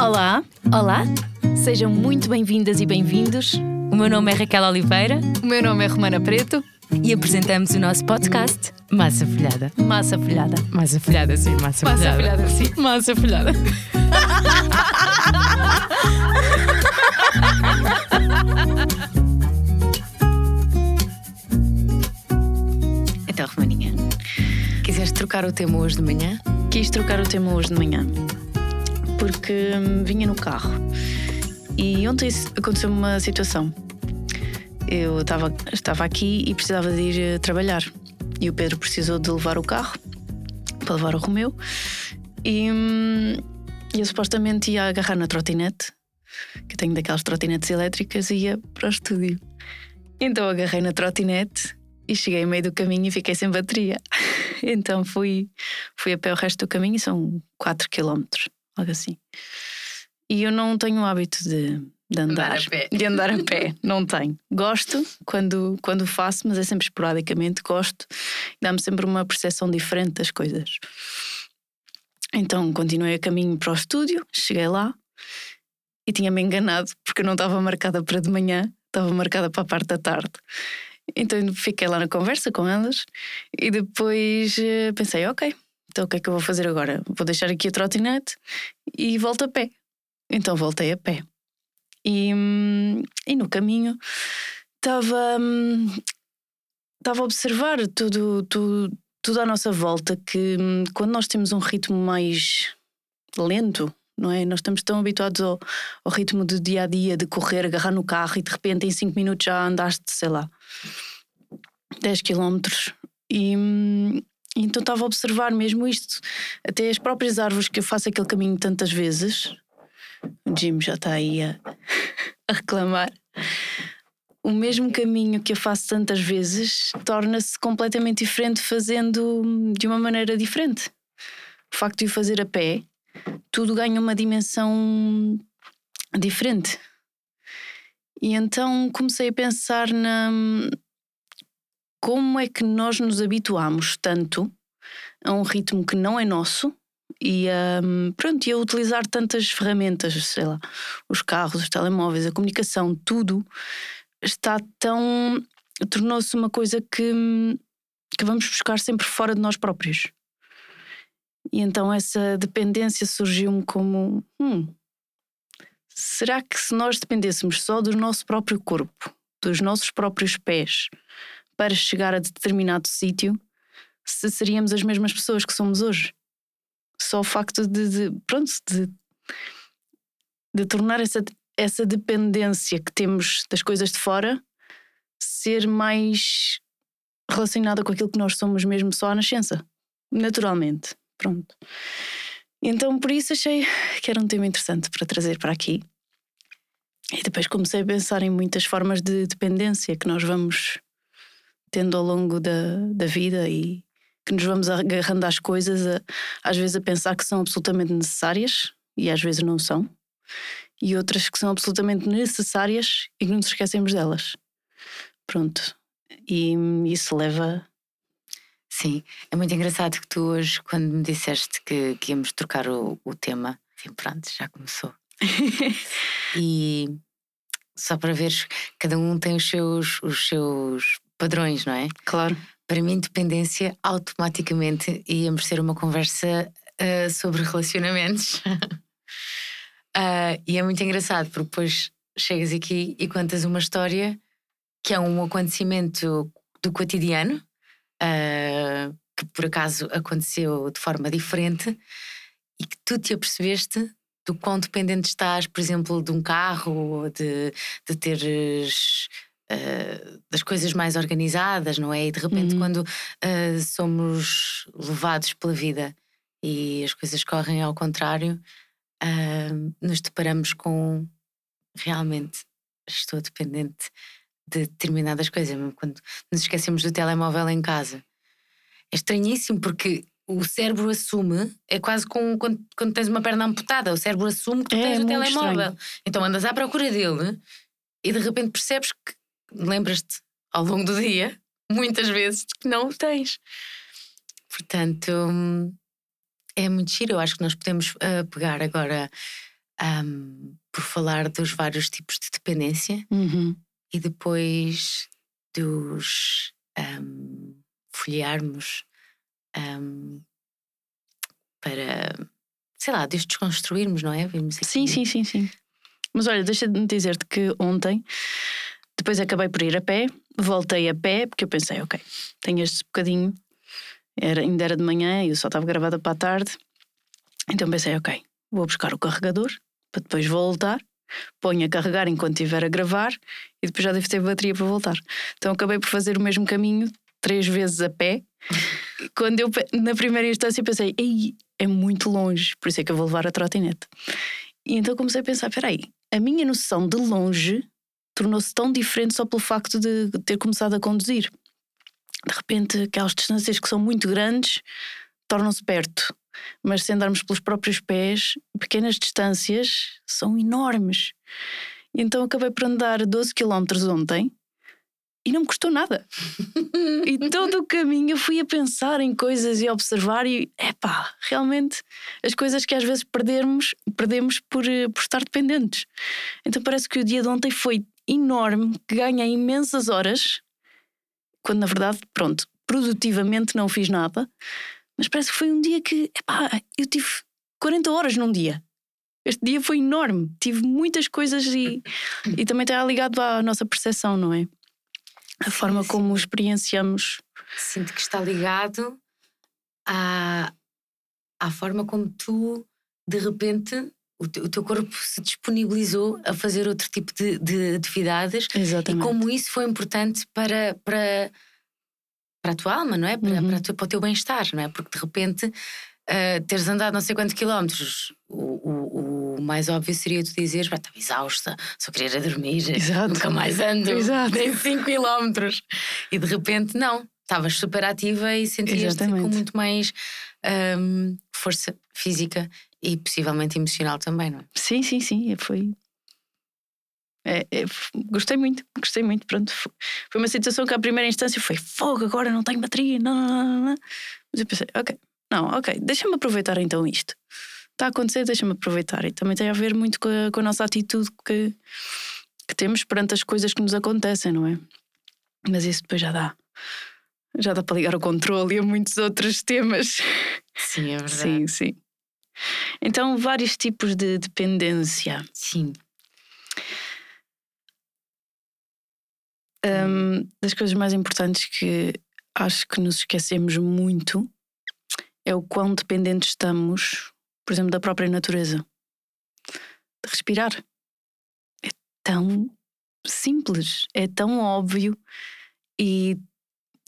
Olá, olá, sejam muito bem-vindas e bem-vindos. O meu nome é Raquel Oliveira O meu nome é Romana Preto. e apresentamos o nosso podcast Massa Folhada. Massa folhada. Massa Folhada, sim, Massa, Massa folhada, sim. Massa Folhada. Então, Romaninha, Quiseste trocar o tema hoje de manhã? quis trocar o tema hoje de manhã porque hum, vinha no carro e ontem aconteceu uma situação. Eu estava, estava aqui e precisava de ir eh, trabalhar e o Pedro precisou de levar o carro para levar o Romeu e hum, eu supostamente ia agarrar na trotinete, que eu tenho daquelas trotinetes elétricas, e ia para o estúdio. Então agarrei na trotinete e cheguei ao meio do caminho e fiquei sem bateria. Então fui, fui a pé o resto do caminho e são 4 km, algo assim. E eu não tenho o hábito de, de andar, Andar a pé. de andar a pé, não tenho. Gosto quando, quando faço, mas é sempre esporadicamente. Gosto, dá-me sempre uma percepção diferente das coisas. Então continuei a caminho para o estúdio, cheguei lá e tinha-me enganado porque eu não estava marcada para de manhã, estava marcada para a parte da tarde. Então fiquei lá na conversa com elas e depois eh, pensei, ok, então o que é que eu vou fazer agora? Vou deixar aqui a trotinete e volto a pé. Então voltei a pé. E, hum, e no caminho estava hum, estava a observar tudo, tudo, tudo à nossa volta que hum, quando nós temos um ritmo mais lento, não é? Nós estamos tão habituados ao, ao ritmo do dia a dia, de correr, agarrar no carro e de repente em 5 minutos já andaste, sei lá, 10 quilómetros. E então estava a observar mesmo isto. Até as próprias árvores que eu faço aquele caminho tantas vezes. O Jim já está aí a, a reclamar. O mesmo caminho que eu faço tantas vezes torna-se completamente diferente fazendo de uma maneira diferente. O facto de o fazer a pé, tudo ganha uma dimensão diferente. E então comecei a pensar na como é que nós nos habituamos tanto a um ritmo que não é nosso e a, pronto, e a utilizar tantas ferramentas, sei lá, os carros, os telemóveis, a comunicação, tudo está tão. tornou-se uma coisa que, que vamos buscar sempre fora de nós próprios. E então essa dependência surgiu-me como: hum, será que se nós dependêssemos só do nosso próprio corpo, dos nossos próprios pés, para chegar a determinado sítio, se seríamos as mesmas pessoas que somos hoje? Só o facto de, de pronto, de, de tornar essa, essa dependência que temos das coisas de fora ser mais relacionada com aquilo que nós somos mesmo só à nascença, naturalmente. Pronto. Então, por isso, achei que era um tema interessante para trazer para aqui. E depois comecei a pensar em muitas formas de dependência que nós vamos tendo ao longo da, da vida e que nos vamos agarrando às coisas, a- às vezes a pensar que são absolutamente necessárias e às vezes não são, e outras que são absolutamente necessárias e que não nos esquecemos delas. Pronto. E isso leva. Sim, é muito engraçado que tu hoje, quando me disseste que, que íamos trocar o, o tema, assim, pronto, já começou. e só para veres, cada um tem os seus, os seus padrões, não é? Claro. Para mim, dependência automaticamente íamos ter uma conversa ah, sobre relacionamentos. Ah, e é muito engraçado, porque depois chegas aqui e contas uma história que é um acontecimento do cotidiano, ah, que por acaso aconteceu de forma diferente e que tu te apercebeste do quão dependente estás, por exemplo, de um carro ou de, de teres ah, das coisas mais organizadas, não é? E de repente, Uhum. quando ah, somos levados pela vida e as coisas correm ao contrário, ah, nos deparamos com realmente estou dependente de determinadas coisas, mesmo quando nos esquecemos do telemóvel em casa. É estranhíssimo porque o cérebro assume, é quase como quando, quando tens uma perna amputada, o cérebro assume que tu É, tens o telemóvel. Então andas à procura dele e de repente percebes que lembras-te ao longo do dia, muitas vezes, que não o tens. Portanto, é muito giro. Eu acho que nós podemos ah, pegar agora um, por falar dos vários tipos de dependência Uhum. e depois dos um, folhearmos um, para, sei lá, de desconstruirmos, não é? Vimos. Sim, sim, sim, sim. Mas olha, deixa-me dizer-te que ontem, depois acabei por ir a pé, voltei a pé, porque eu pensei, ok, tenho este bocadinho, era, ainda era de manhã e eu só estava gravada para a tarde, então pensei, ok, vou buscar o carregador para depois voltar, ponho a carregar enquanto estiver a gravar e depois já devo ter bateria para voltar. Então acabei por fazer o mesmo caminho três vezes a pé. Quando eu, na primeira instância, pensei, ei, é muito longe, por isso é que eu vou levar a trotinete. E então comecei a pensar: espera aí, a minha noção de longe tornou-se tão diferente só pelo facto de ter começado a conduzir. De repente, aquelas distâncias que são muito grandes tornam-se perto, mas se andarmos pelos próprios pés, pequenas distâncias são enormes. Então acabei por andar 12 km ontem e não me custou nada. e todo o caminho eu fui a pensar em coisas e a observar e, epá, realmente as coisas que às vezes perdermos, perdemos por, eh, por estar dependentes. Então parece que o dia de ontem foi enorme, que ganhei imensas horas, quando na verdade, pronto, produtivamente não fiz nada, mas parece que foi um dia que, epá, eu tive 40 horas num dia. Este dia foi enorme, tive muitas coisas e, e também está ligado à nossa percepção, não é? A forma como experienciamos. Sinto que está ligado à, à forma como tu, de repente, o, te- o teu corpo se disponibilizou a fazer outro tipo de, de atividades e Exatamente. como isso foi importante para, para, para a tua alma, não é? Para, Uhum. para, a tua- para o teu bem-estar, não é? Porque de repente ah, teres andado não sei quantos quilómetros, o, o, o mais óbvio seria tu dizeres, "Pá, estava exausta, só queria era dormir, Exato. nunca mais ando, Exato. nem 5 quilómetros. E de repente, não, estavas super ativa e sentias-te com muito mais ahm, força física e possivelmente emocional também, não é? Sim, sim, sim. Foi. É, é, gostei muito, gostei muito. Pronto, fo- foi uma situação que à primeira instância foi fogo, agora não tenho bateria, não, não, não, não. Mas eu pensei, ok, não, ok, deixa-me aproveitar então isto. Está a acontecer, deixa-me aproveitar. E também tem a ver muito com a, com a nossa atitude que, que temos perante as coisas que nos acontecem, não é? Mas isso depois já dá. Já dá para ligar o controle e a muitos outros temas. Sim, é verdade. Sim, sim. Então, vários tipos de dependência. Sim. Um, das coisas mais importantes que acho que nos esquecemos muito é o quão dependentes estamos, por exemplo, da própria natureza. De respirar. É tão simples, é tão óbvio e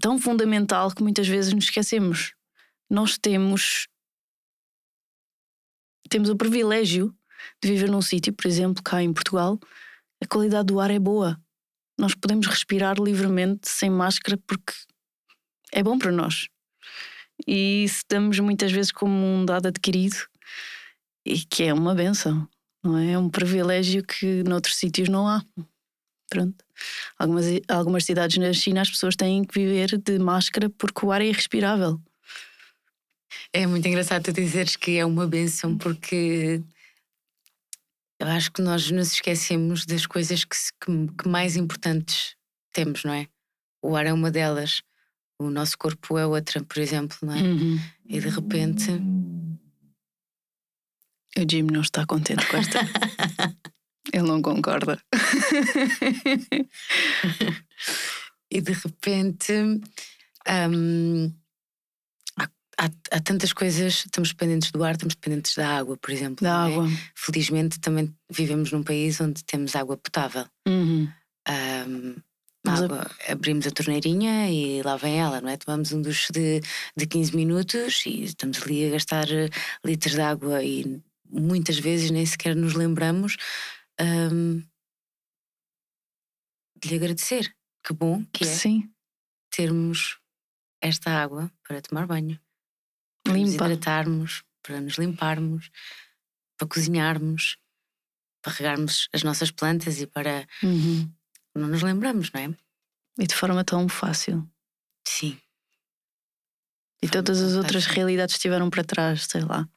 tão fundamental que muitas vezes nos esquecemos. Nós temos temos o privilégio de viver num sítio, por exemplo, cá em Portugal, a qualidade do ar é boa. Nós podemos respirar livremente sem máscara porque é bom para nós. E isso damos muitas vezes como um dado adquirido e que é uma benção, não é? É um privilégio que noutros sítios não há. Pronto. Algumas, algumas cidades na China as pessoas têm que viver de máscara porque o ar é irrespirável. É muito engraçado tu dizeres que é uma benção, porque eu acho que nós nos esquecemos das coisas que, que- que mais importantes temos, não é? O ar é uma delas, o nosso corpo é outra, por exemplo, não é? E de repente. O Jim não está contente com esta. Ele não concorda. E de repente. hum, há, há- tantas coisas, estamos dependentes do ar, estamos dependentes da água, por exemplo. Da é? água. Felizmente também vivemos num país onde temos água potável. Uhum. A- água, abrimos a torneirinha e lá vem ela, não é? Tomamos um duche de, de 15 minutos e estamos ali a gastar eh, litros de água e muitas vezes nem sequer nos lembramos ahm, de lhe agradecer. Que bom que é Sim, termos esta água para tomar banho, para nos limpa. hidratarmos, para nos limparmos, para cozinharmos, para regarmos as nossas plantas e para. Uhum. Não nos lembramos, não é? E de forma tão fácil. Sim. E todas as outras realidades estiveram para trás, sei lá.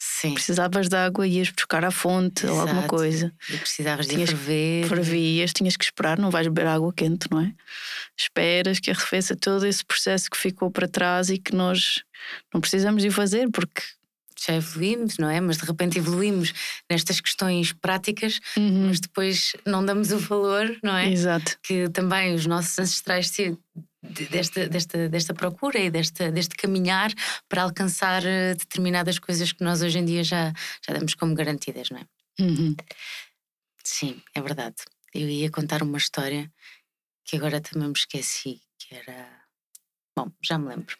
Sim. Precisavas de água, ias buscar à fonte ou alguma Exato. coisa. E precisavas de Tinhas- ferver. Fervias, tinhas que esperar, não vais beber água quente, não é? Esperas que arrefeça todo esse processo que ficou para trás e que nós não precisamos de o fazer porque. Já evoluímos, não é? Mas de repente evoluímos nestas questões práticas, Uhum. mas depois não damos o valor, não é? Exato. Que também os nossos ancestrais de- desta, desta, desta procura e desta, deste caminhar para alcançar eh, determinadas coisas que nós hoje em dia já, já damos como garantidas, não é? Uhum. Sim, é verdade. Eu ia contar uma história que agora também me esqueci, que era. Bom, já me lembro.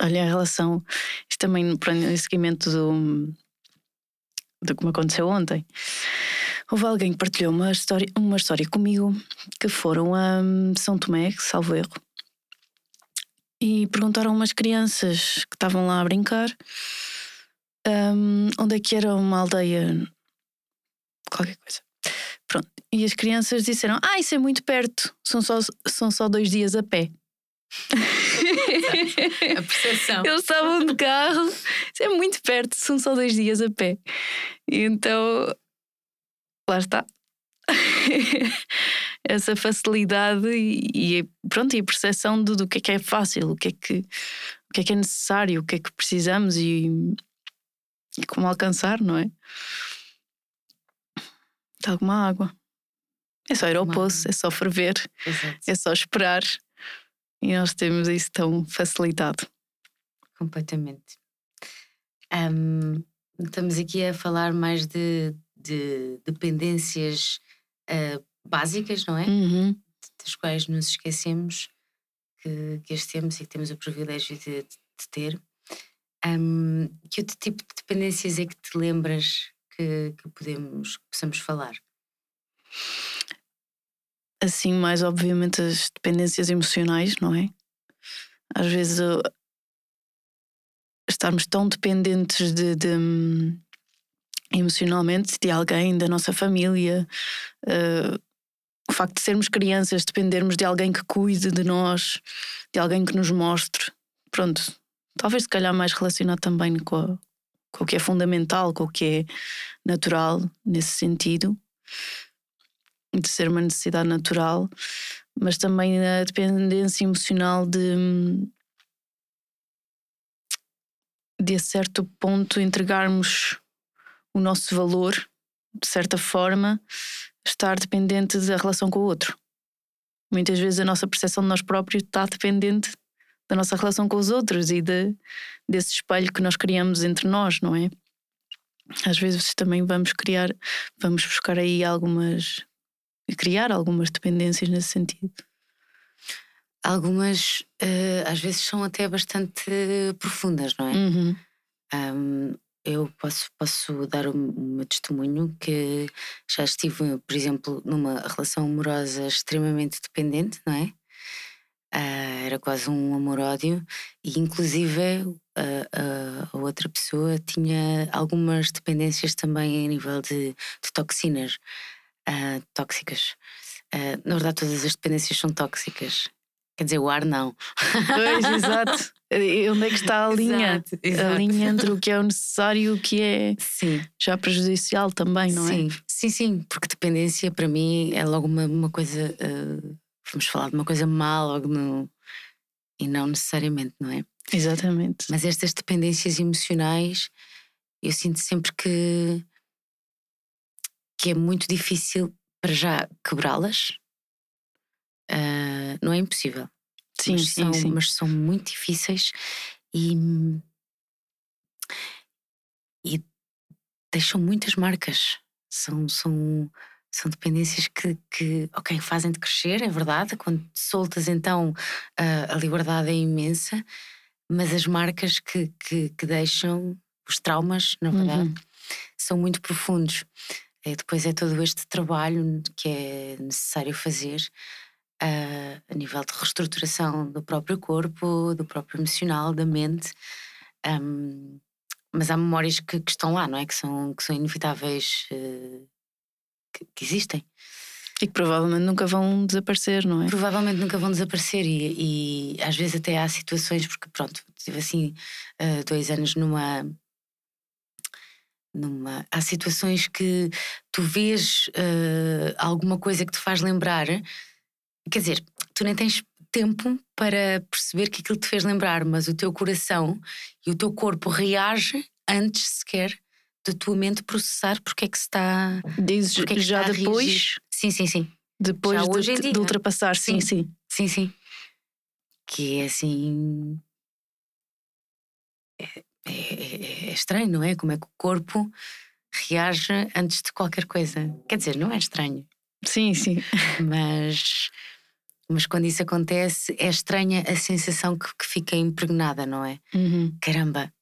Olha, a relação. Isto também, em seguimento do, do que me aconteceu ontem. Houve alguém que partilhou uma história, uma história comigo que foram a hum, São Tomé, salvo erro, e perguntaram a umas crianças que estavam lá a brincar hum, onde é que era uma aldeia, qualquer coisa. Pronto. E as crianças disseram: Ah, isso é muito perto, são só, são só dois dias a pé. A percepção. Eles estavam de carro, isso é muito perto, são só dois dias a pé. E então, lá está. Essa facilidade e, e pronto, e a percepção do, do que é que é fácil, o que é que, o que é que é necessário, o que é que precisamos e, e como alcançar, não é? De alguma água. É só ir ao poço, é só ferver, Exato. é só esperar. E nós temos isso tão facilitado. Completamente. Ahm, estamos aqui a falar mais de, de dependências ah, básicas, não é? Uhum. Das quais nos esquecemos que, que as temos e que temos o privilégio de, de ter. Ahm, que outro tipo de dependências é que te lembras que, que podemos, que possamos falar? assim, mais obviamente as dependências emocionais, não é? Às vezes uh, estarmos tão dependentes de, de, hum, emocionalmente de alguém, da nossa família, uh, o facto de sermos crianças, dependermos de alguém que cuide de nós, de alguém que nos mostre, pronto, talvez se calhar mais relacionado também com, a- com o que é fundamental, com o que é natural nesse sentido de ser uma necessidade natural, mas também a dependência emocional de de a certo ponto entregarmos o nosso valor, de certa forma, estar dependente da relação com o outro. Muitas vezes a nossa percepção de nós próprios está dependente da nossa relação com os outros e de, desse espelho que nós criamos entre nós, não é? Às vezes também vamos criar, vamos buscar aí algumas criar algumas dependências nesse sentido. Algumas, eh, às vezes, são até bastante profundas, não é? Uhum. Um, eu posso, posso dar o meu testemunho que já estive, por exemplo, numa relação amorosa extremamente dependente, não é? Ah, era quase um amor-ódio e inclusive a outra pessoa tinha algumas dependências também a nível de, de toxinas ah, tóxicas. Ah, na verdade, todas as dependências são tóxicas. Quer dizer, o ar não. Pois, exato. Onde é que está a linha? Exato, A exato. linha entre o que é o necessário e o que é Sim. já prejudicial também, não sim, é? sim, sim, porque dependência para mim é logo uma, uma coisa. eh, vamos falar de uma coisa má logo no. E não necessariamente, não é? Exatamente. Mas estas dependências emocionais, eu sinto sempre que. que é muito difícil para já quebrá-las. Ah, não é impossível. Sim, mas, sim, são, sim. mas são muito difíceis e, e deixam muitas marcas. São, são, são dependências que, que, ok, fazem-te crescer, é verdade. Quando te soltas, então a, a liberdade é imensa, mas as marcas que, que, que deixam, os traumas, na verdade, Uhum. são muito profundos. É, depois é todo este trabalho que é necessário fazer ah, a nível de reestruturação do próprio corpo, do próprio emocional, da mente. Ahm, mas há memórias que, que estão lá, não é? Que são, que são inevitáveis, eh, que, que existem. E que provavelmente nunca vão desaparecer, não é? Provavelmente nunca vão desaparecer e, e às vezes até há situações, porque pronto, tive assim uh, dois anos numa. Numa, há situações que tu vês uh, alguma coisa que te faz lembrar, quer dizer, tu nem tens tempo para perceber que aquilo te fez lembrar, mas o teu coração e o teu corpo reage antes sequer da tua mente processar porque é que se está. Dizes porque é que já depois. Sim, sim, sim. depois Já de, de ultrapassar, sim, Sim. sim. Sim, sim. Que é assim. É, é- é estranho, não é? Como é que o corpo reage antes de qualquer coisa. Quer dizer, não é estranho, Sim, sim. mas, mas quando isso acontece, é estranha a sensação que, que fica impregnada, não é? Uhum. Caramba,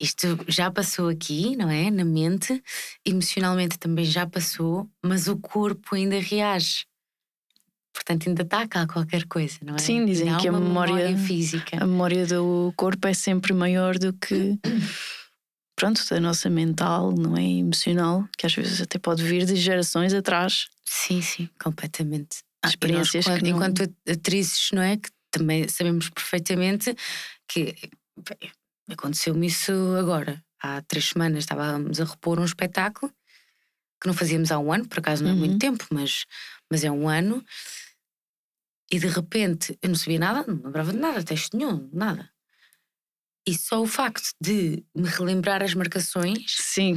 isto já passou aqui, não é? Na mente, emocionalmente também já passou, mas o corpo ainda reage. Portanto, ainda está cá qualquer coisa, não é? Sim, dizem que a uma memória- física. A memória do corpo é sempre maior do que. Pronto, da nossa mental, não é? Emocional, que às vezes até pode vir de gerações atrás. Sim, sim, completamente. Ah, nós, Experiências que não- Enquanto atrizes, não é? Que também sabemos perfeitamente que aconteceu-me isso agora. Há três semanas estávamos a repor um espetáculo que não fazíamos há um ano, por acaso não é Uhum. muito tempo, mas, mas é um ano. E de repente eu não sabia nada, não lembrava de nada, texto nenhum, nada. E só o facto de me relembrar as marcações, Sim,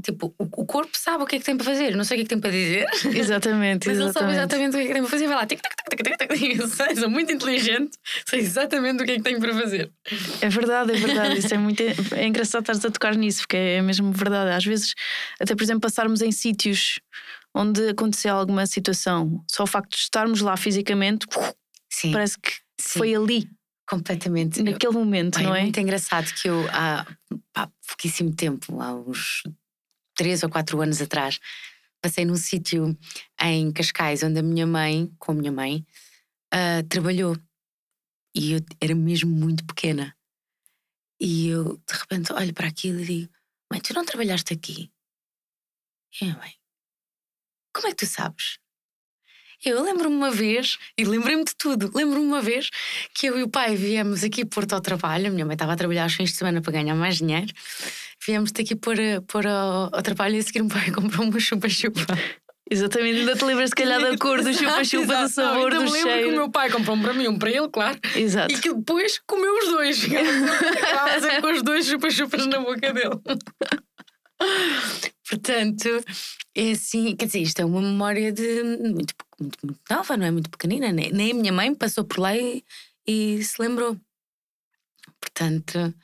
tipo, o, corpo sabe o que é que tem para fazer, não sei o que é que tem para dizer. exatamente. Mas ele sabe exatamente. exatamente o que é que tem para fazer. Vai lá, tic, tac, tac, tac, tac, tac. Eu sei, sou muito inteligente, sei exatamente o que é que tenho para fazer. É verdade, é verdade. Isso é muito é engraçado estares a tocar nisso, porque é mesmo verdade. Às vezes, até por exemplo, passarmos em sítios onde aconteceu alguma situação, só o facto de estarmos lá fisicamente, Sim, parece que sim, foi ali, completamente. naquele momento, não é? muito engraçado que eu há pá, pouquíssimo tempo, há uns três ou quatro anos atrás, passei num sítio em Cascais onde a minha mãe, com a minha mãe, ah, trabalhou. E eu era mesmo muito pequena. E eu de repente olho para aquilo e digo: Mãe, tu não trabalhaste aqui? E a mãe: Como é que tu sabes? Eu lembro-me uma vez, e lembrei-me de tudo, lembro-me uma vez que eu e o pai viemos aqui pôr-te ao trabalho, a minha mãe estava a trabalhar aos fins de semana para ganhar mais dinheiro, viemos-te aqui pôr, pôr ao, ao trabalho e a seguir o pai comprou uma chupa-chupa. Exatamente, ainda te lembras se calhar da cor do chupa-chupa, do não, sabor, ainda do me lembro que cheiro. o meu pai comprou um para mim, um para ele, claro, Exato. e que depois comeu os dois. Sempre com os dois chupa-chupas na boca dele. Portanto, é assim, quer dizer, isto é uma memória de muito, muito, muito nova, não é muito pequenina, nem, nem a minha mãe passou por lá e, e se lembrou. Portanto,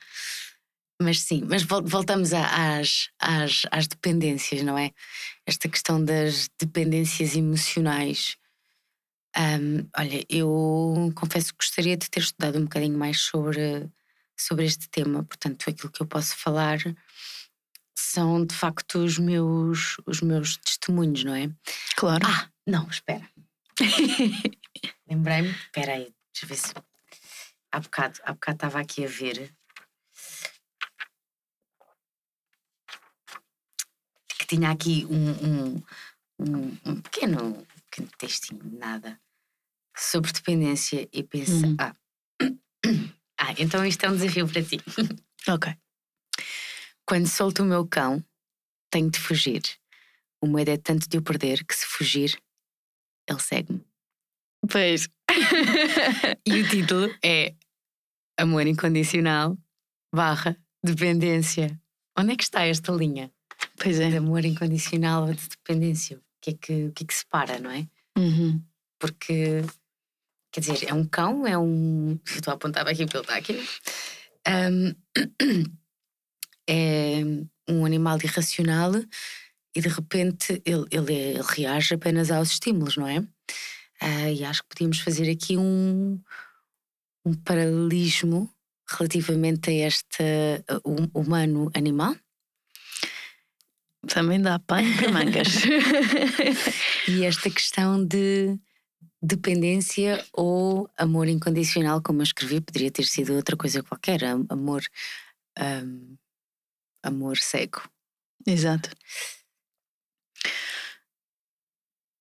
mas sim, mas vol- voltamos a- às, às, às dependências, não é? Esta questão das dependências emocionais. Ahm, olha, eu confesso que gostaria de ter estudado um bocadinho mais sobre, sobre este tema, portanto, aquilo que eu posso falar são de facto os meus, os meus testemunhos, não é? Claro. Ah, não, espera. Lembrei-me, espera aí, deixa eu ver se. Há bocado, há bocado estava aqui a ver. Tinha aqui um, um, um, um pequeno, pequeno textinho, nada, sobre dependência e pensa. Uhum. Ah. ah, então isto é um desafio para ti. Ok. Quando solto o meu cão, tenho de fugir. O medo é tanto de o perder que se fugir, ele segue-me. Pois. E o título é Amor Incondicional barra Dependência. Onde é que está esta linha? Pois De é. amor incondicional ou de dependência? O que é que, o que, é que separa, não é? Uhum. Porque, quer dizer, é um cão, é um. Estou a apontar aqui porque ele está aqui. Ahm, é um animal irracional e de repente ele, ele, é- ele reage apenas aos estímulos, não é? Ah, e acho que podíamos fazer aqui um, um paralelismo relativamente a este uh, hum- humano-animal. Também dá pano para mangas. E esta questão de dependência ou amor incondicional, como eu escrevi, poderia ter sido outra coisa qualquer. am- Amor. ahm, amor cego. Exato.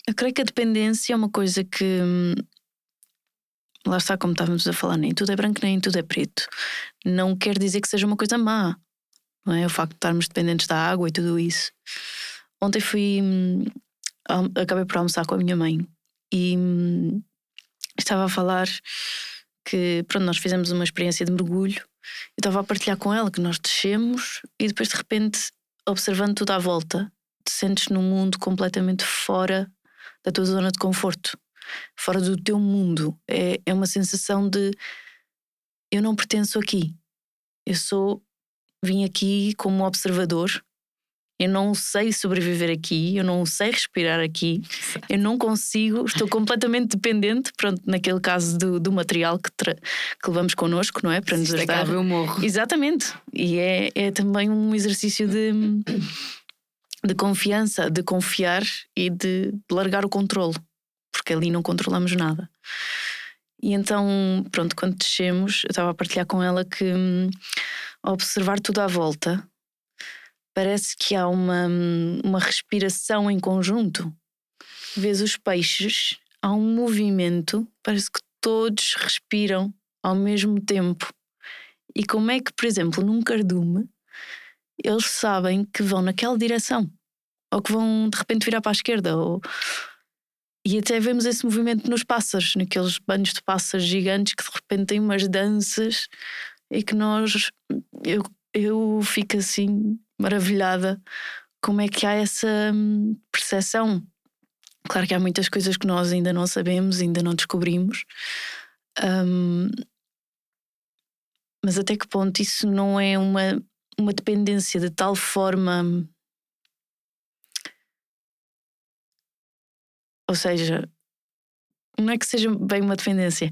Eu creio que a dependência é uma coisa que. hum, Lá está, como estávamos a falar, nem tudo é branco, nem tudo é preto. Não quer dizer que seja uma coisa má, não é? O facto de estarmos dependentes da água e tudo isso. Ontem fui. hum, Acabei por almoçar com a minha mãe e hum, estava a falar que, pronto, nós fizemos uma experiência de mergulho. Eu estava a partilhar com ela que nós descemos e depois, de repente, observando tudo à volta, te sentes num mundo completamente fora da tua zona de conforto, fora do teu mundo. É, é uma sensação de eu não pertenço aqui. Eu sou, vim aqui como observador. Eu não sei sobreviver aqui, eu não sei respirar aqui, eu não consigo, estou completamente dependente, pronto, naquele caso do, do material que, que levamos connosco, não é? Para nos ajudar. acaba, eu morro. Exatamente. E é, é também um exercício de, de confiança, de confiar e de largar o controle, porque ali não controlamos nada. E então, pronto, quando descemos, eu estava a partilhar com ela que hum, ao observar tudo à volta, parece que há uma, uma respiração em conjunto. Vês os peixes, há um movimento, parece que todos respiram ao mesmo tempo. E como é que, por exemplo, num cardume, eles sabem que vão naquela direção, ou que vão de repente virar para a esquerda, ou... e até vemos esse movimento nos pássaros, naqueles banhos de pássaros gigantes que de repente têm umas danças e que nós. Eu, eu fico assim maravilhada como é que há essa hum, percepção. Claro que há muitas coisas que nós ainda não sabemos, ainda não descobrimos. Hum, mas até que ponto isso não é uma, uma dependência de tal forma. Ou seja, não é que seja bem uma dependência,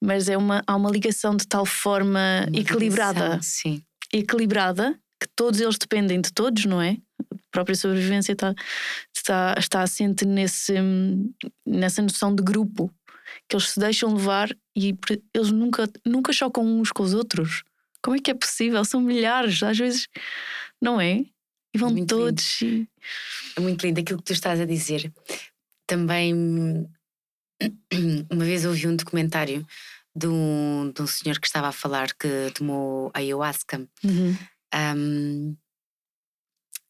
mas é uma, há uma ligação de tal forma Uma equilibrada, ligação, Sim. equilibrada, que todos eles dependem de todos, não é? A própria sobrevivência está, está, está assente nesse, nessa noção de grupo, que eles se deixam levar e eles nunca, nunca chocam uns com os outros. Como é que é possível? São milhares, às vezes, não é? E vão lindo. todos. E... É muito lindo aquilo que tu estás a dizer. Também, uma vez ouvi um documentário de um, de um senhor que estava a falar que tomou ayahuasca Uhum. um,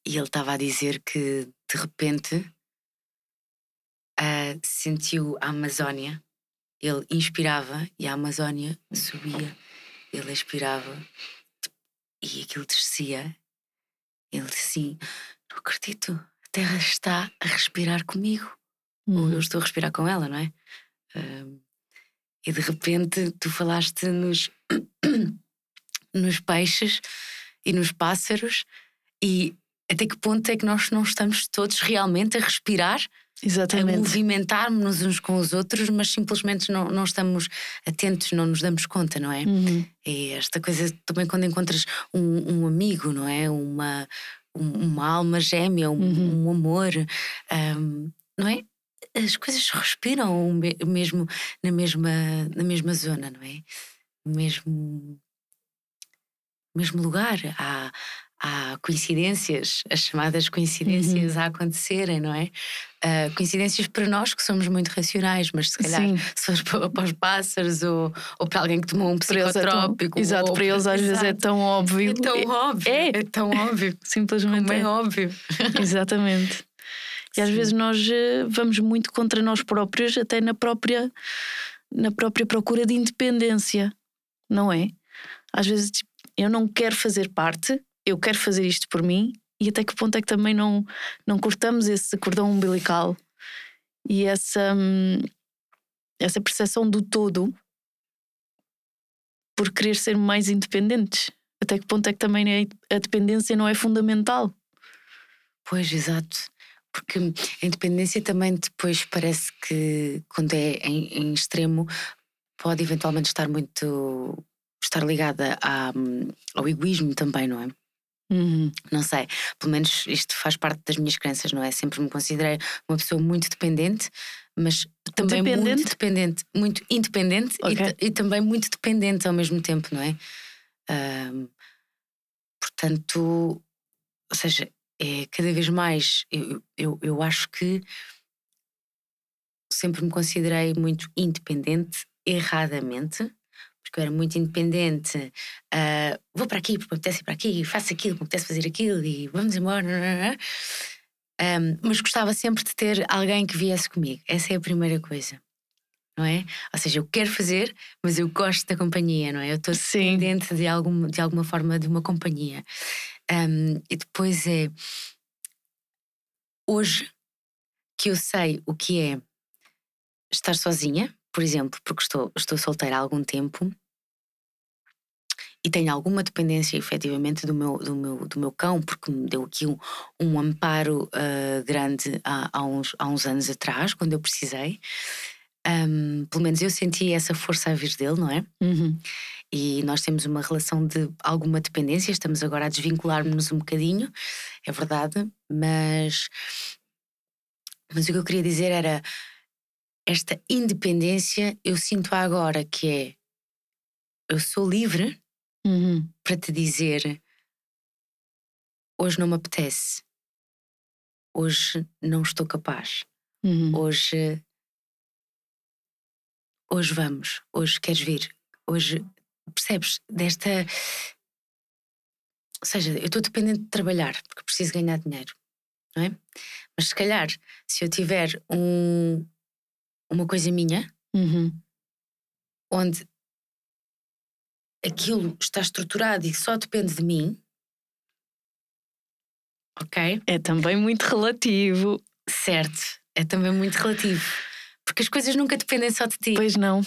e ele estava a dizer que de repente ah, sentiu a Amazónia. Ele inspirava e a Amazónia subia. Ele expirava e aquilo descia. Ele disse assim: Não acredito, a Terra está a respirar comigo. Ou eu Uhum. estou a respirar com ela, não é? Ahm, e de repente tu falaste nos, nos peixes e nos pássaros, e até que ponto é que nós não estamos todos realmente a respirar, a Exatamente. movimentar-nos uns com os outros, mas simplesmente não, não estamos atentos, não nos damos conta, não é? Uhum. E esta coisa também quando encontras um, um amigo, não é? Uma, um- uma alma gêmea, um, Uhum. um amor, ahm, não é? As coisas respiram me- mesmo na mesma, na mesma zona, não é? No mesmo, mesmo lugar. Há, há coincidências, as chamadas coincidências Uhum. a acontecerem, não é? Ah, coincidências para nós que somos muito racionais, mas se calhar Sim. se fores para, para os pássaros ou, ou para alguém que tomou um é tão, psicotrópico. exato, ou para eles às vezes é Exato. tão óbvio. É tão óbvio. é. É, tão óbvio. Simplesmente Como é é. óbvio. Exatamente. E às Sim. vezes nós eh, vamos muito contra nós próprios, até na própria, na própria procura de independência, não é? Às vezes tipo, eu não quero fazer parte, eu quero fazer isto por mim, e até que ponto é que também não, não cortamos esse cordão umbilical e essa, hum, essa percepção do todo por querer ser mais independentes? Até que ponto é que também a dependência não é fundamental? Pois, exato. Porque a independência também depois parece que, quando é em, em extremo, pode eventualmente estar muito. estar ligada à- ao egoísmo também, não é? Uhum. Não sei, pelo menos isto faz parte das minhas crenças, não é? Sempre me considerei uma pessoa muito dependente, mas também Dependente? muito dependente, muito independente e Ok. ta- e, também muito dependente ao mesmo tempo, não é? Portanto, ou seja, é cada vez mais, eu, eu, eu acho que sempre me considerei muito independente, erradamente, porque eu era muito independente. Uh, vou para aqui porque me apetece ir para aqui, faço aquilo porque me apetece fazer aquilo e vamos embora. Um, mas gostava sempre de ter alguém que viesse comigo. Essa é a primeira coisa. Não é? Ou seja, eu quero fazer, mas eu gosto da companhia, não é? Eu estou dependente de, algum, de alguma forma de uma companhia. Um, e depois é. Hoje que eu sei o que é estar sozinha, por exemplo, porque estou, estou solteira há algum tempo e tenho alguma dependência efetivamente do meu, do meu, do meu cão, porque me deu aqui um, um amparo uh, grande há, há, uns, há uns anos atrás, quando eu precisei. Um, pelo menos eu senti essa força a vir dele, não é? Uhum. E nós temos uma relação de alguma dependência, estamos agora a desvincular-nos um bocadinho, é verdade, mas, mas o que eu queria dizer era esta independência eu sinto agora que é eu sou livre uhum. para te dizer hoje não me apetece, hoje não estou capaz, uhum. hoje hoje vamos, hoje queres vir, hoje percebes desta ou seja, eu estou dependente de trabalhar porque preciso ganhar dinheiro, não é? Mas se calhar, se eu tiver um, uma coisa minha, uhum. onde aquilo está estruturado e só depende de mim, ok? É também muito relativo. Certo, é também muito relativo. Porque as coisas nunca dependem só de ti. Pois não.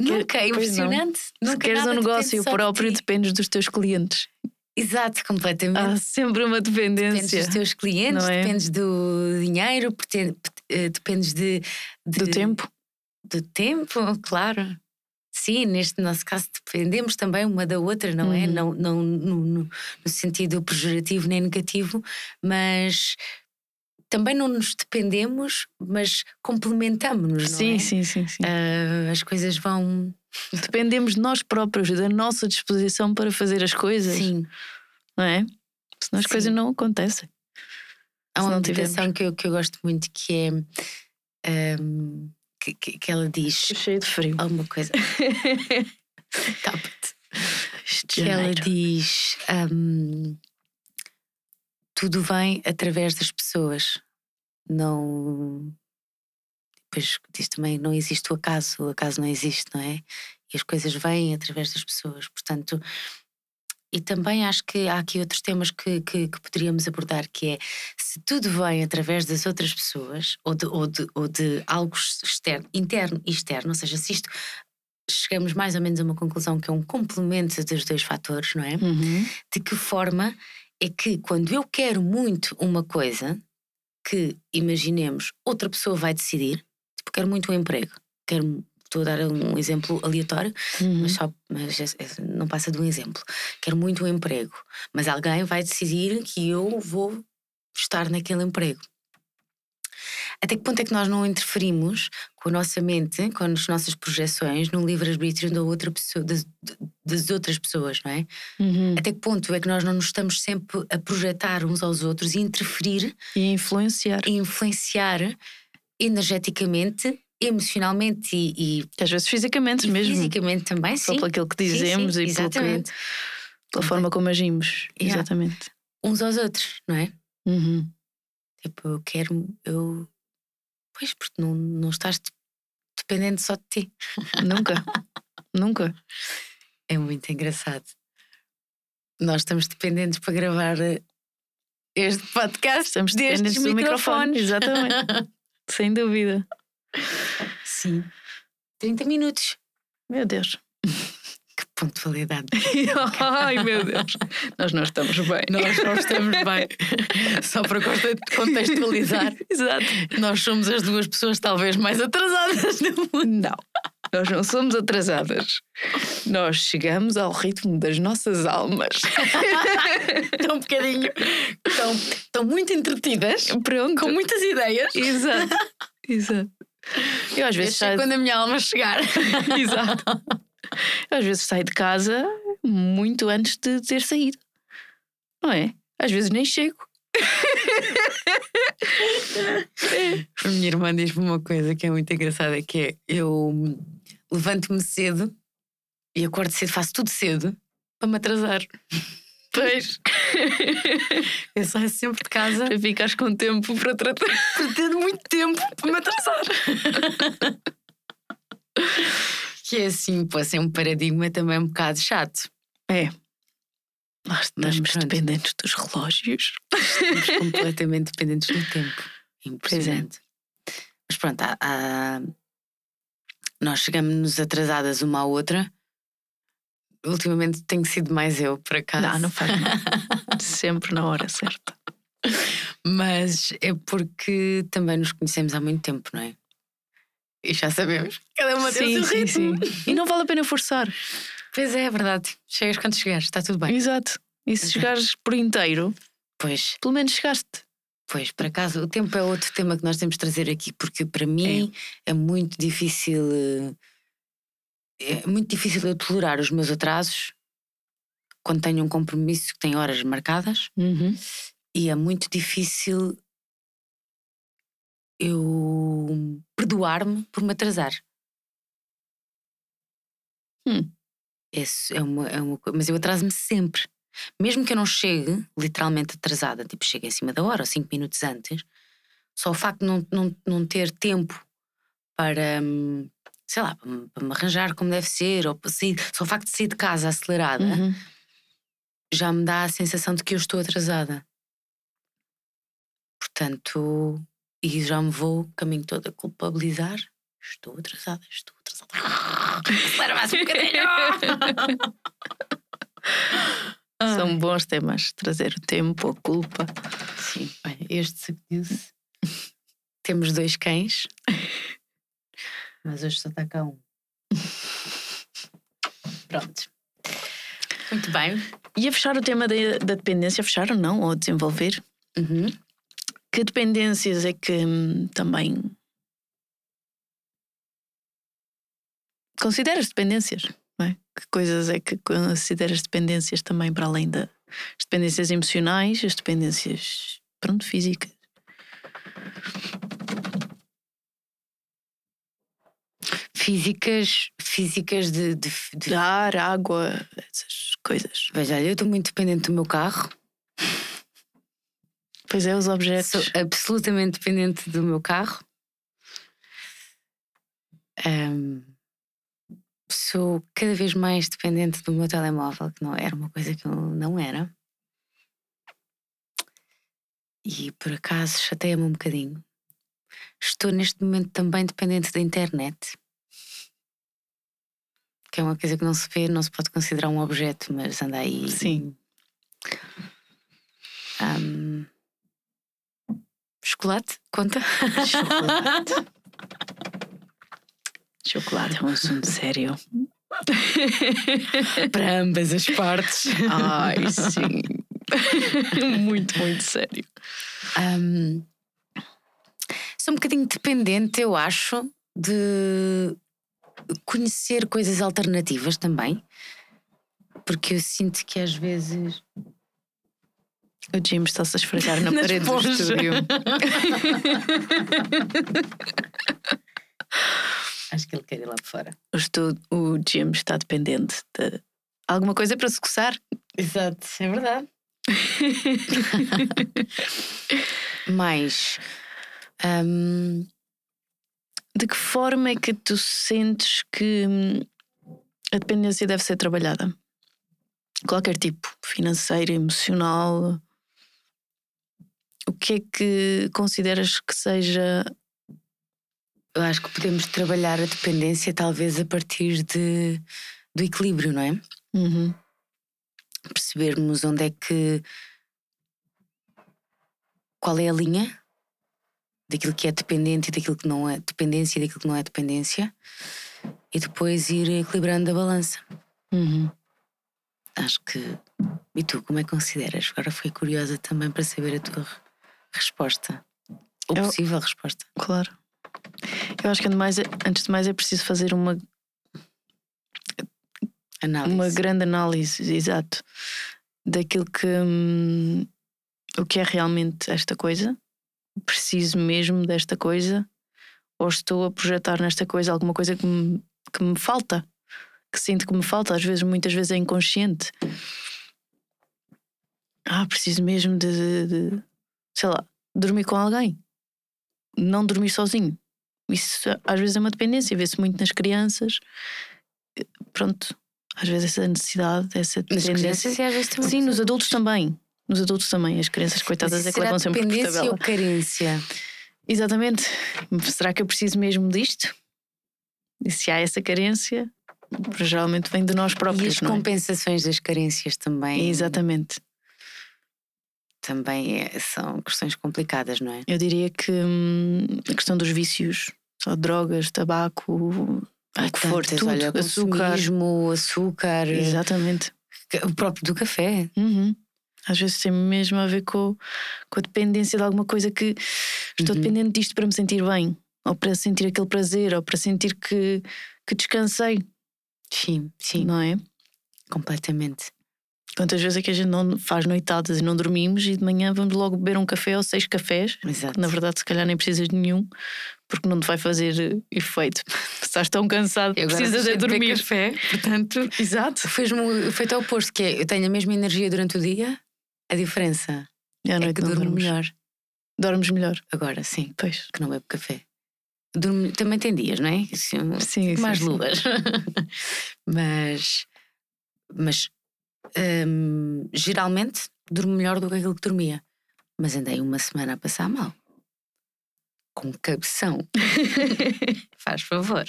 Nunca, é impressionante. Nunca Se queres um negócio próprio, de dependes dos teus clientes. Exato, completamente. Há sempre uma dependência. Dependes dos teus clientes, é? dependes do dinheiro, eh, dependes de, de, do tempo. Do tempo, claro. Sim, neste nosso caso dependemos também uma da outra, não é? uhum. é? Não, não no, no, no, sentido pejorativo nem negativo, mas também não nos dependemos, mas complementamos-nos, sim, é? Sim, sim, sim. Uh, as coisas vão. Dependemos de nós próprios, da nossa disposição para fazer as coisas. Sim. Não é? Senão as sim. coisas não acontecem. Há uma meditação que eu, que eu gosto muito que é. Um, que, que, que, ela diz. Cheio de frio. Alguma coisa. Tapa-te. Que ela diz. Um, tudo vem através das pessoas. Não. Depois diz também: não existe o acaso, o acaso não existe, não é? E as coisas vêm através das pessoas. Portanto, e também acho que há aqui outros temas que, que, que, poderíamos abordar, que é se tudo vem através das outras pessoas ou de, ou de, ou de algo externo, interno e externo, ou seja, se isto chegamos mais ou menos a uma conclusão que é um complemento dos dois fatores, não é? Uhum. De que forma é que quando eu quero muito uma coisa, que imaginemos outra pessoa vai decidir, tipo, quero muito um emprego, quero estou a dar um exemplo aleatório, uhum. mas, só, mas é, é, não passa de um exemplo. Quero muito um emprego, mas alguém vai decidir que eu vou estar naquele emprego. Até que ponto é que nós não interferimos com a nossa mente, com as nossas projeções, no livre-arbítrio da outra pessoa, das, das, outras pessoas, não é? Uhum. Até que ponto é que nós não nos estamos sempre a projetar uns aos outros e interferir e influenciar, e influenciar energeticamente emocionalmente e, e às vezes fisicamente mesmo. Fisicamente também, sim. Só pelo que dizemos sim, sim, e pelo que, pela forma como agimos. Yeah. Exatamente. Uns aos outros, não é? Uhum. Tipo, eu quero. Eu... Pois, porque não, não estás dependente só de ti. Nunca. Nunca. É muito engraçado. Nós estamos dependentes para gravar eh, este podcast. Estamos dependentes do microfone. Exatamente. Sem dúvida. Sim. 30 minutos. Meu Deus. Pontualidade. Ai, meu Deus. Nós não estamos bem. Nós não estamos bem. Só para contextualizar. Exato. Nós somos as duas pessoas talvez mais atrasadas do mundo. Não. Nós não somos atrasadas. Nós chegamos ao ritmo das nossas almas. Estão um bocadinho. Estão, estão muito entretidas. Pronto. Com muitas ideias. Exato. Exato. Eu às vezes saio... quando a minha alma chegar. Exato. Às vezes saio de casa muito antes de ter saído. Não é? Às vezes nem chego. A minha irmã diz-me uma coisa que é muito engraçada, que é eu levanto-me cedo e acordo cedo, faço tudo cedo para me atrasar. Pois. Eu saio sempre de casa Para ficares com tempo para tratar. para ter muito tempo para me atrasar. Que é assim, pode ser um paradigma também um bocado chato. É. Nós Mas estamos pronto. dependentes dos relógios. Estamos completamente dependentes do tempo. Impressionante. Mas pronto, há- há- nós chegamos-nos atrasadas uma à outra. Ultimamente tenho sido mais eu, por acaso. Não, não faz mal. Sempre na hora certa. Mas é porque também nos conhecemos há muito tempo, não é? E já sabemos. Cada uma tem o seu ritmo. E não vale a pena forçar. Pois é, é verdade. Chegas quando chegares, está tudo bem. Exato. E se Exato. chegares por inteiro, Pois, pelo menos chegaste. pois, por acaso, o tempo é outro tema que nós temos de trazer aqui, porque para mim é, muito difícil. eh, É muito difícil eu tolerar os meus atrasos quando tenho um compromisso que tem horas marcadas e é muito difícil eu perdoar-me por me atrasar. Hum. Esse é uma, é uma mas eu atraso-me sempre. Mesmo que eu não chegue literalmente atrasada, tipo chegue em cima da hora ou cinco minutos antes, só o facto de não, não, não ter tempo para, hum, sei lá, para, me- para me arranjar como deve ser, ou sair, só o facto de sair de casa acelerada, Uhum. já me dá a sensação de que eu estou atrasada. Portanto, e já me vou o caminho todo a culpabilizar. Estou atrasada, estou atrasada. Acelera mais um bocadinho! São bons temas. Trazer o tempo, a culpa. Sim, olha, este seguiu-se. Temos dois cães, mas hoje só está cá um. Pronto. Muito bem. E a fechar o tema da, da dependência, fechar ou não? Ou desenvolver? Uhum. Que dependências é que hum, também consideras dependências? é? Que coisas é que consideras dependências também para além das dependências emocionais, as dependências pronto, físicas? Físicas, físicas de, de, de ar, água, essas coisas. Veja, eu estou muito dependente do meu carro. Pois é, os objetos. Sou absolutamente dependente do meu carro. Ahm, sou cada vez mais dependente do meu telemóvel, que não era uma coisa que eu não era. E por acaso chateia-me um bocadinho. Estou neste momento também dependente da internet. Que é uma coisa que não se vê, não se pode considerar um objeto, mas anda aí. Sim. Ahm, chocolate, conta? Chocolate. Chocolate é um assunto sério. Para ambas as partes. Ai, sim. muito, muito sério. Ahm, sou um bocadinho dependente, eu acho, de conhecer coisas alternativas também. Porque eu sinto que às vezes. O Jim está-se a esfregar na Na parede do estúdio. Acho que ele quer ir lá para fora. O, estu- o Jim está dependente de alguma coisa para se coçar. Exato, é verdade. Mas. ahm, De que forma é que tu sentes que hum, a dependência deve ser trabalhada? Qualquer tipo, financeira, emocional. O que é que consideras que seja eu acho que podemos trabalhar a dependência talvez a partir de, do equilíbrio, não é? Uhum. percebermos onde é que. qual é a linha daquilo que é dependente e daquilo que não é dependência e daquilo que não é dependência e depois ir equilibrando a balança. Uhum. Acho que. E tu, como é que consideras? Agora fiquei curiosa também para saber a tua resposta. Ou Eu- possível resposta. Claro. Eu acho que antes de mais é- antes de mais é preciso fazer uma, Análise. uma grande análise, exato, daquilo que. hum, o que é realmente esta coisa? Preciso mesmo desta coisa? Ou estou a projetar nesta coisa alguma coisa que me, que me falta? Que sinto que me falta, às vezes, muitas vezes é inconsciente. Ah, preciso mesmo de, de, de sei lá, dormir com alguém. Não dormir sozinho. Isso às vezes é uma dependência, vê-se muito nas crianças. Pronto, às vezes essa necessidade, essa Nas dependência. crianças e às vezes também. Sim, nos adultos também. Nos adultos também. As crianças, coitadas, é que levam sempre por dependência tabela. ou carência? Exatamente. Será que eu preciso mesmo disto? E se há essa carência, geralmente vem de nós E próprios, as não é? compensações das carências também, Exatamente. Também é- são questões complicadas, não é? Eu diria que hum, a questão dos vícios, só drogas, tabaco, que for, tudo, olha, açúcar. açúcar, Exatamente. o próprio do café. Uhum. Às vezes tem mesmo a ver com, com a dependência de alguma coisa que estou Uhum. dependente disto para me sentir bem, ou para sentir aquele prazer, ou para sentir que, que descansei, Sim, sim, não é? completamente. Quantas vezes é que a gente não faz noitadas e não dormimos e de manhã vamos logo beber um café ou seis cafés, Exato. que na verdade se calhar nem precisas de nenhum, porque não te vai fazer eh, efeito. Estás tão cansado que precisas é de dormir. café, portanto, Exato. fez-me o efeito oposto, que é eu tenho a mesma energia durante o dia, a diferença E à é noite que não durmo dormes. melhor. Dormes melhor. Agora, sim, Pois. que não bebo café. Durmo- também tem dias, não é? Assim, Sim, mais sim, sim. luas. mas mas hum, geralmente durmo melhor do que aquilo que dormia. Mas andei uma semana a passar mal. Com cabeção. Faz favor.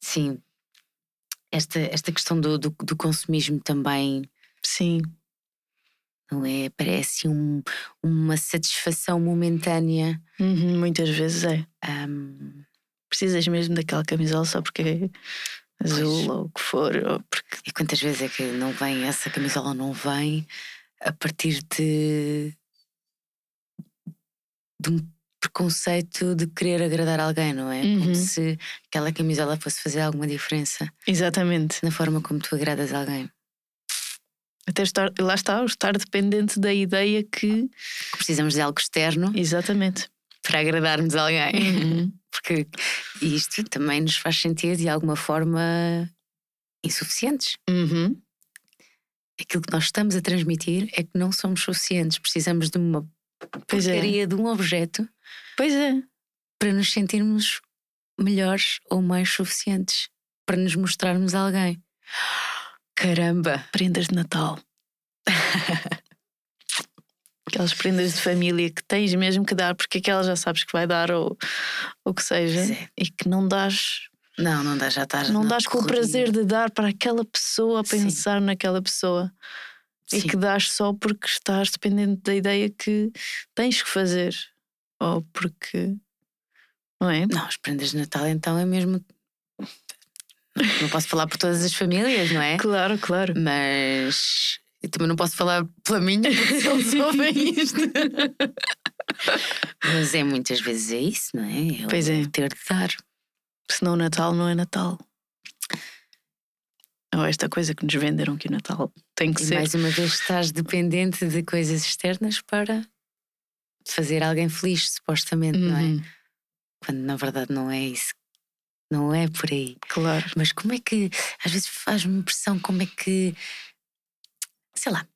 Sim. Esta, esta questão do, do, do consumismo também Sim. não é? Parece um, uma satisfação momentânea. Uhum, muitas vezes é. hum, Precisas mesmo daquela camisola só porque azul Pois. ou o que for, ou porque E quantas vezes é que não vem, essa camisola não vem a partir de, de um preconceito de querer agradar alguém, não é? Uhum. Como se aquela camisola fosse fazer alguma diferença Exatamente. na forma como tu agradas alguém. Até estar, lá está, estar dependente da ideia que. Precisamos de algo externo Exatamente. para agradarmos alguém. Uhum. Porque isto também nos faz sentir de alguma forma insuficientes. Uhum. Aquilo que nós estamos a transmitir é que não somos suficientes. Precisamos de uma Pois é. porcaria de um objeto Pois é. para nos sentirmos melhores ou mais suficientes, para nos mostrarmos a alguém. Caramba! Prendas de Natal. Aquelas prendas de família que tens mesmo que dar, porque aquela já sabes que vai dar ou o que seja, é. e que não dás, Não, não dá, já estás. não dás com o prazer de dar para aquela pessoa, a Sim. pensar naquela pessoa. E Sim. que dás só porque estás dependente da ideia que tens que fazer. Ou porque. Não é? Não, as prendas de Natal então é mesmo. Não posso falar por todas as famílias, não é? Claro, claro. Mas eu também não posso falar pela minha, porque se eles ouvem isto. Mas é muitas vezes é isso, não é? É o Pois é. Ter de dar. Senão o Natal não é Natal. Ou esta coisa que nos venderam que o Natal tem que E ser. mais uma vez estás dependente de coisas externas para fazer alguém feliz, supostamente, não é? Uhum, Quando na verdade não é isso. Não é por aí. Claro. Mas como é que. Às vezes faz-me impressão como é que. Sei lá.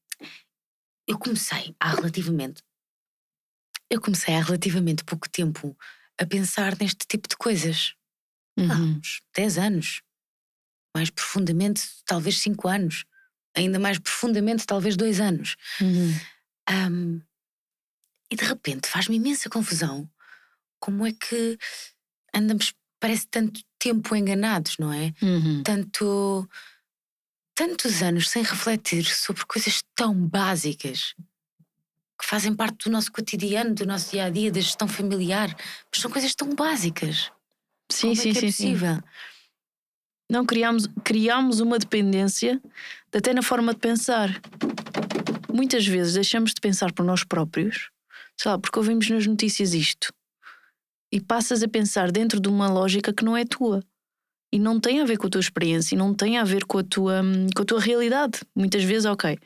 Eu comecei há relativamente. Eu comecei há relativamente pouco tempo a pensar neste tipo de coisas. Há Uhum. uns 10 anos. Mais profundamente, talvez 5 anos. Ainda mais profundamente, talvez 2 anos. Uhum. Ahm, e de repente faz-me imensa confusão como é que andamos, parece tanto tempo enganados, não é? Uhum. Tanto. Tantos anos sem refletir sobre coisas tão básicas que fazem parte do nosso cotidiano, do nosso dia a dia, da gestão familiar, mas são coisas tão básicas. Sim, Como sim, é que sim, é sim. possível? Não criámos, criámos uma dependência até na forma de pensar. Muitas vezes deixamos de pensar por nós próprios, sei lá, porque ouvimos nas notícias isto. E passas a pensar dentro de uma lógica que não é tua. E não tem a ver com a tua experiência, e não tem a ver com a tua, hum, com a tua realidade. Muitas vezes, ok.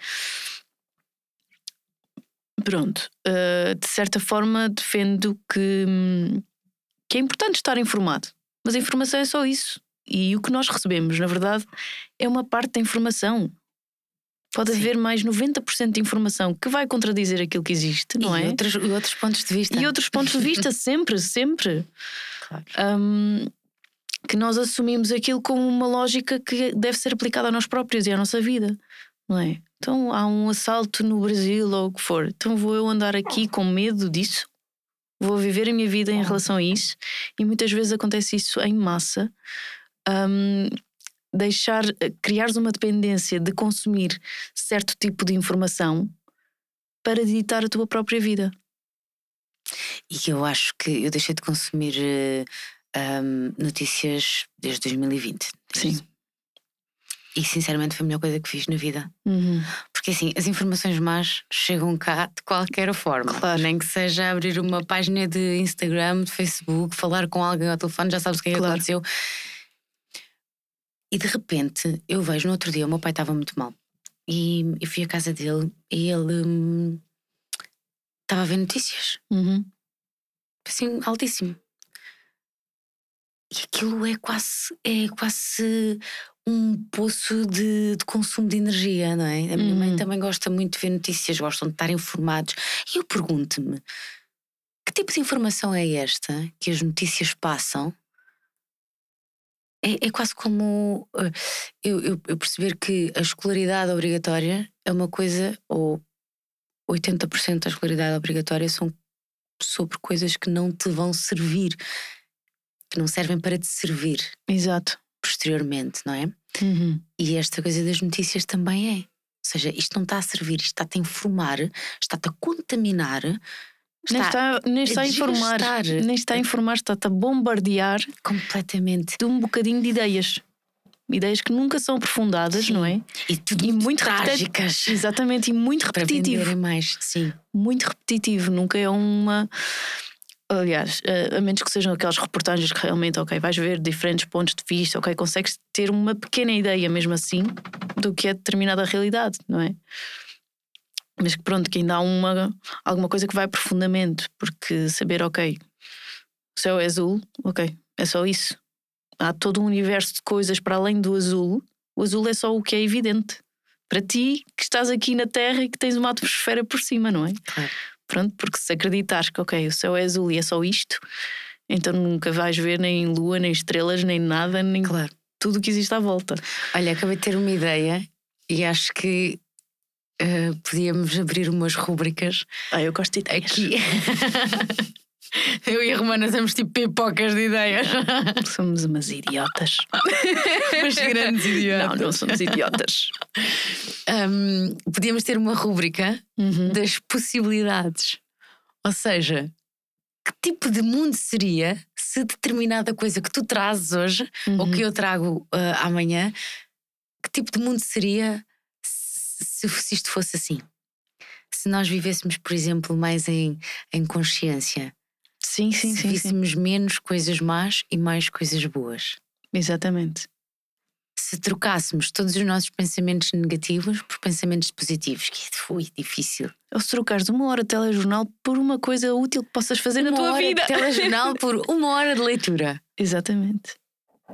pronto, uh, de certa forma defendo que, hum, que é importante estar informado. Mas a informação é só isso. E o que nós recebemos, na verdade, é uma parte da informação. Pode Sim. haver mais 90% de informação que vai contradizer aquilo que existe, não e é? Outros, e outros pontos de vista. E outros pontos de vista, sempre, sempre. Claro. Um, que nós assumimos aquilo como uma lógica que deve ser aplicada a nós próprios e à nossa vida, não é? Então há um assalto no Brasil ou o que for, então vou eu andar aqui com medo disso? Vou viver a minha vida em relação a isso? E muitas vezes acontece isso em massa. Um, deixar, criares uma dependência de consumir certo tipo de informação para editar a tua própria vida. E eu acho que eu deixei de consumir uh, um, notícias desde 2020. Sim. E sinceramente foi a melhor coisa que fiz na vida. Uhum. Porque assim, as informações más chegam cá de qualquer forma. Claro. Nem que seja abrir uma página de Instagram, de Facebook, falar com alguém ao telefone, já sabes o que é que claro. aconteceu. E de repente eu vejo no outro dia, o meu pai estava muito mal. E eu fui à casa dele e ele hum, estava a ver notícias. Uhum. Assim, altíssimo. E aquilo é quase, é quase um poço de, de, consumo de energia, não é? A minha uhum. mãe também gosta muito de ver notícias, gostam de estar informados. E eu pergunto-me: que tipo de informação é esta que as notícias passam? É, é quase como uh, eu, eu, eu, perceber que a escolaridade obrigatória é uma coisa, ou 80% da escolaridade obrigatória são sobre coisas que não te vão servir que não servem para te servir. Exato. Posteriormente, não é? Uhum. E esta coisa das notícias também é. Ou seja, isto não está a servir, isto está-te a informar, está-te a contaminar. Está nem está, nem está a, informar, nem está a informar, está-te a bombardear completamente de um bocadinho de ideias ideias que nunca são aprofundadas, sim. não é? E, tudo e muito trágicas. Exatamente, e muito repetitivo. mais, sim. Muito repetitivo, nunca é uma Aliás, a menos que sejam aquelas reportagens que realmente, ok, vais ver diferentes pontos de vista, ok, consegues ter uma pequena ideia mesmo assim do que é determinada realidade, não é? Mas que pronto, que ainda há uma, alguma coisa que vai profundamente, porque saber, ok, o céu é azul, ok, é só isso. Há todo um universo de coisas para além do azul, o azul é só o que é evidente. Para ti, que estás aqui na Terra e que tens uma atmosfera por cima, não é? Claro. Pronto, porque se acreditares que, ok, o céu é azul e é só isto, então nunca vais ver nem lua, nem estrelas, nem nada, nem claro. tudo o que existe à volta. Olha, acabei de ter uma ideia e acho que uh, podíamos abrir umas rúbricas. Ah, eu gosto de ideias. Aqui. Eu e a Romana somos tipo pipocas de ideias. Somos umas idiotas. Umas grandes idiotas. Não, não somos idiotas. Um, podíamos ter uma rúbrica uhum. das possibilidades. Ou seja, que tipo de mundo seria se determinada coisa que tu trazes hoje uhum. ou que eu trago uh, amanhã, que tipo de mundo seria se, se isto fosse assim? Se nós vivêssemos, por exemplo, mais em, em consciência, Sim, sim, se sim. víssemos sim. menos coisas más e mais coisas boas. Exatamente. Se trocássemos todos os nossos pensamentos negativos por pensamentos positivos, que foi difícil. Ou se trocares uma hora de telejornal por uma coisa útil que possas fazer uma na tua hora vida. De telejornal por uma hora de leitura. Exatamente.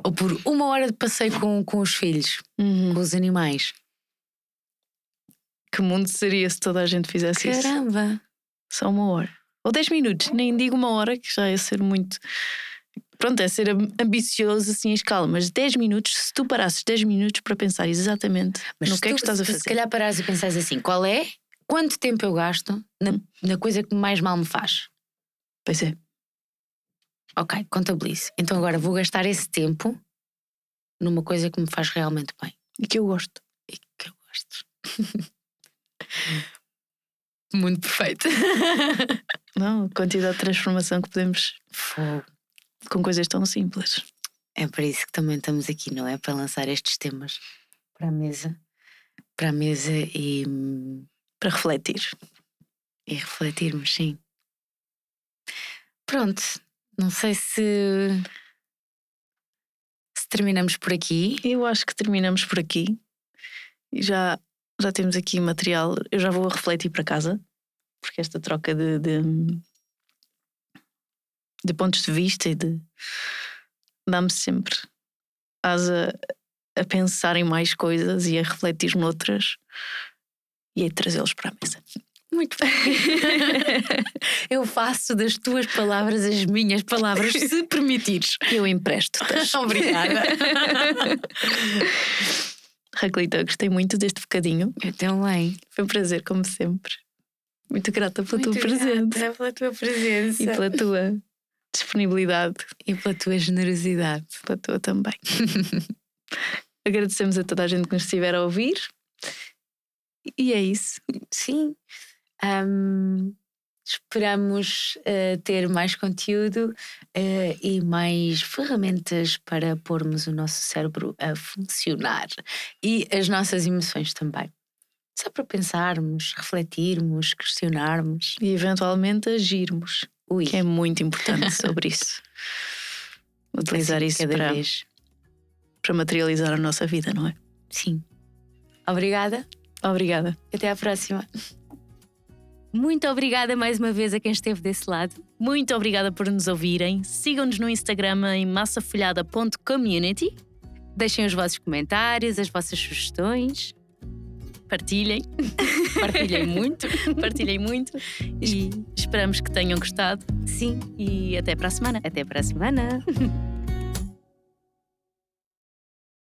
Ou por uma hora de passeio com, com os filhos, uhum. com os animais. Que mundo seria se toda a gente fizesse Caramba. isso? Caramba! Só uma hora. Ou 10 minutos, nem digo uma hora, que já é ser muito. Pronto, é ser ambicioso assim em escala, mas 10 minutos, se tu parasses 10 minutos para pensar exatamente mas no que tu, é que estás a fazer. Se calhar parares e pensares assim: qual é, quanto tempo eu gasto na, na coisa que mais mal me faz? Pois é. Ok, contabilize. Então agora vou gastar esse tempo numa coisa que me faz realmente bem. E que eu gosto. E que eu gosto. Muito perfeito. Não, a quantidade de transformação que podemos com coisas tão simples. É para isso que também estamos aqui, não é? Para lançar estes temas para a mesa. Para a mesa e. Para refletir. E refletirmos, sim. Pronto. Não sei se. Se terminamos por aqui. Eu acho que terminamos por aqui. E já já temos aqui material. Eu já vou refletir para casa. Porque esta troca de, de, de pontos de vista e de dá-me sempre asa a pensar em mais coisas e a refletir noutras e a trazê-los para a mesa. Muito bem. Eu faço das tuas palavras as minhas palavras, se permitires. Eu empresto. Obrigada. Raquelita, gostei muito deste bocadinho. Eu também. Foi um prazer, como sempre. Muito grata pela Muito tua presença pela tua presença. e pela tua disponibilidade, E pela tua generosidade. pela tua também. Agradecemos a toda a gente que nos estiver a ouvir. E é isso. Sim. Ahm, esperamos eh, ter mais conteúdo eh, e mais ferramentas para pormos o nosso cérebro a funcionar e as nossas emoções também. Só para pensarmos, refletirmos, questionarmos. E eventualmente agirmos, Ui, que é muito importante sobre isso. Utilizar assim, isso para, vez. para materializar a nossa vida, não é? Sim. Obrigada. Obrigada. Até à próxima. Muito obrigada mais uma vez a quem esteve desse lado. Muito obrigada por nos ouvirem. Sigam-nos no Instagram em massafolhada.community. Deixem os vossos comentários, as vossas sugestões. Partilhem, Partilhem muito. partilhem muito e esperamos que tenham gostado. Sim. E até para a semana. Até para a semana.